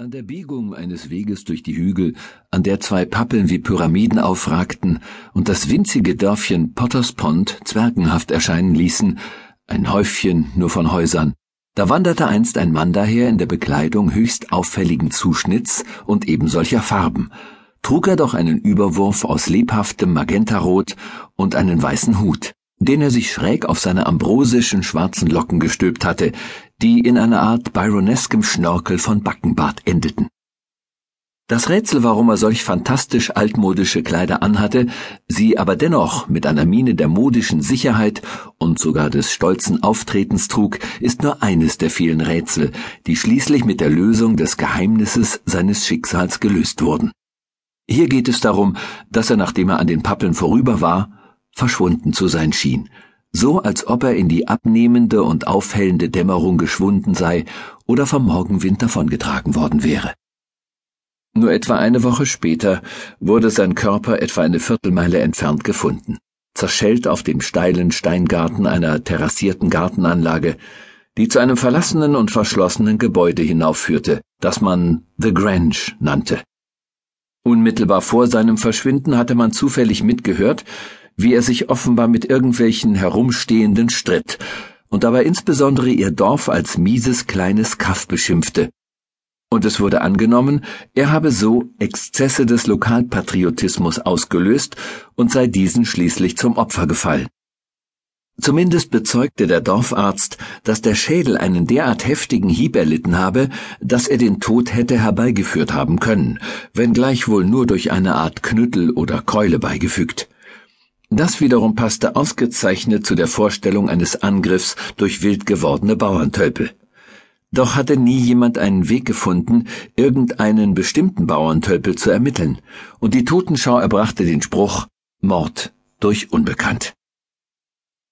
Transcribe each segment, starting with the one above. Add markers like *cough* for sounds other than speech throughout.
An der Biegung eines Weges durch die Hügel, an der zwei Pappeln wie Pyramiden aufragten und das winzige Dörfchen Potters Pond zwergenhaft erscheinen ließen, ein Häufchen nur von Häusern, da wanderte einst ein Mann daher in der Bekleidung höchst auffälligen Zuschnitts und ebensolcher Farben, trug er doch einen Überwurf aus lebhaftem Magentarot und einen weißen Hut den er sich schräg auf seine ambrosischen schwarzen Locken gestülpt hatte, die in einer Art byroneskem Schnörkel von Backenbart endeten. Das Rätsel, warum er solch fantastisch altmodische Kleider anhatte, sie aber dennoch mit einer Miene der modischen Sicherheit und sogar des stolzen Auftretens trug, ist nur eines der vielen Rätsel, die schließlich mit der Lösung des Geheimnisses seines Schicksals gelöst wurden. Hier geht es darum, dass er, nachdem er an den Pappeln vorüber war, verschwunden zu sein schien, so als ob er in die abnehmende und aufhellende Dämmerung geschwunden sei oder vom Morgenwind davongetragen worden wäre. Nur etwa eine Woche später wurde sein Körper etwa eine Viertelmeile entfernt gefunden, zerschellt auf dem steilen Steingarten einer terrassierten Gartenanlage, die zu einem verlassenen und verschlossenen Gebäude hinaufführte, das man The Grange nannte. Unmittelbar vor seinem Verschwinden hatte man zufällig mitgehört, wie er sich offenbar mit irgendwelchen Herumstehenden stritt und dabei insbesondere ihr Dorf als mieses kleines Kaff beschimpfte. Und es wurde angenommen, er habe so Exzesse des Lokalpatriotismus ausgelöst und sei diesen schließlich zum Opfer gefallen. Zumindest bezeugte der Dorfarzt, dass der Schädel einen derart heftigen Hieb erlitten habe, dass er den Tod hätte herbeigeführt haben können, wenngleich wohl nur durch eine Art Knüttel oder Keule beigefügt. Das wiederum passte ausgezeichnet zu der Vorstellung eines Angriffs durch wild gewordene Bauerntölpel. Doch hatte nie jemand einen Weg gefunden, irgendeinen bestimmten Bauerntölpel zu ermitteln, und die Totenschau erbrachte den Spruch Mord durch Unbekannt.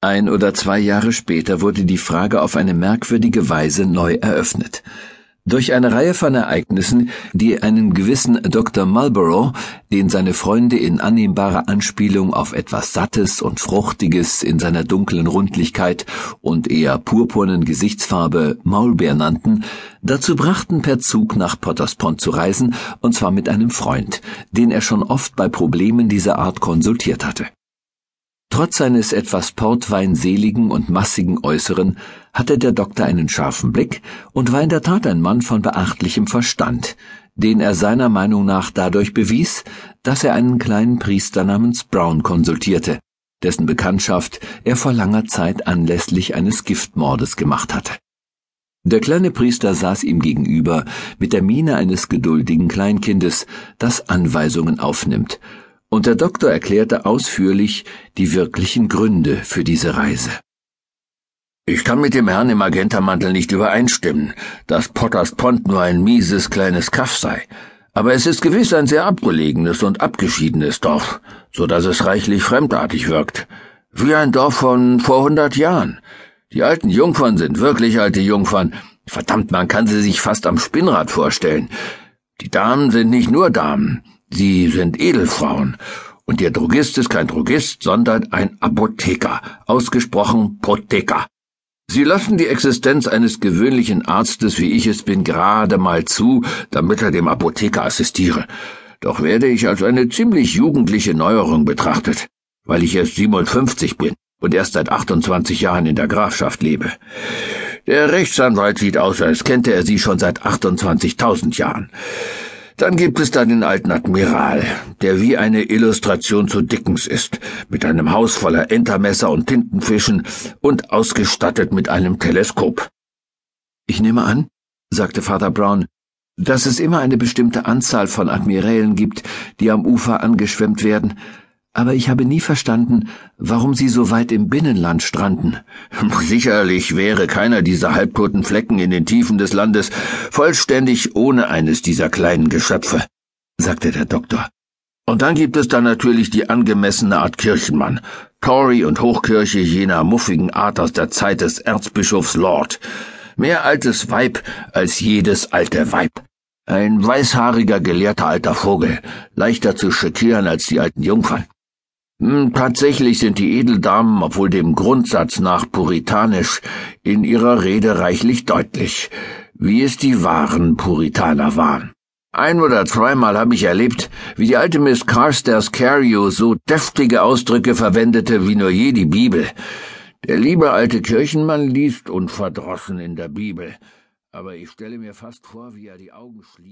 Ein oder zwei Jahre später wurde die Frage auf eine merkwürdige Weise neu eröffnet. Durch eine Reihe von Ereignissen, die einen gewissen Dr. Marlborough, den seine Freunde in annehmbarer Anspielung auf etwas Sattes und Fruchtiges in seiner dunklen Rundlichkeit und eher purpurnen Gesichtsfarbe Maulbeer nannten, dazu brachten, per Zug nach Potters Pond zu reisen, und zwar mit einem Freund, den er schon oft bei Problemen dieser Art konsultiert hatte. Trotz seines etwas portweinseligen und massigen Äußeren hatte der Doktor einen scharfen Blick und war in der Tat ein Mann von beachtlichem Verstand, den er seiner Meinung nach dadurch bewies, dass er einen kleinen Priester namens Brown konsultierte, dessen Bekanntschaft er vor langer Zeit anlässlich eines Giftmordes gemacht hatte. Der kleine Priester saß ihm gegenüber mit der Miene eines geduldigen Kleinkindes, das Anweisungen aufnimmt und der Doktor erklärte ausführlich die wirklichen Gründe für diese Reise. Ich kann mit dem Herrn im Magentamantel nicht übereinstimmen, dass Potters Pond nur ein mieses kleines Kaff sei. Aber es ist gewiss ein sehr abgelegenes und abgeschiedenes Dorf, so dass es reichlich fremdartig wirkt. Wie ein Dorf von vor hundert Jahren. Die alten Jungfern sind wirklich alte Jungfern. Verdammt, man kann sie sich fast am Spinnrad vorstellen. Die Damen sind nicht nur Damen. Sie sind Edelfrauen, und Ihr Drogist ist kein Drogist, sondern ein Apotheker, ausgesprochen Protheker. Sie lassen die Existenz eines gewöhnlichen Arztes, wie ich es bin, gerade mal zu, damit er dem Apotheker assistiere. Doch werde ich als eine ziemlich jugendliche Neuerung betrachtet, weil ich erst 57 bin und erst seit 28 Jahren in der Grafschaft lebe. Der Rechtsanwalt sieht aus, als kennte er sie schon seit 28.000 Jahren. Dann gibt es da den alten Admiral, der wie eine Illustration zu Dickens ist, mit einem Haus voller Entermesser und Tintenfischen und ausgestattet mit einem Teleskop. Ich nehme an, sagte Vater Brown, dass es immer eine bestimmte Anzahl von Admirälen gibt, die am Ufer angeschwemmt werden, aber ich habe nie verstanden, warum Sie so weit im Binnenland stranden. *laughs* Sicherlich wäre keiner dieser halbtoten Flecken in den Tiefen des Landes vollständig ohne eines dieser kleinen Geschöpfe, sagte der Doktor. Und dann gibt es da natürlich die angemessene Art Kirchenmann, Tory und Hochkirche jener muffigen Art aus der Zeit des Erzbischofs Lord. Mehr altes Weib als jedes alte Weib. Ein weißhaariger, gelehrter alter Vogel, leichter zu schockieren als die alten Jungfern. Hm, tatsächlich sind die Edeldamen, obwohl dem Grundsatz nach puritanisch, in ihrer Rede reichlich deutlich. wie es die wahren Puritaner waren. Ein oder zweimal habe ich erlebt, wie die alte Miss Carstairs Cario so deftige Ausdrücke verwendete wie nur je die Bibel. Der liebe alte Kirchenmann liest unverdrossen in der Bibel, aber ich stelle mir fast vor, wie er die Augen schließt.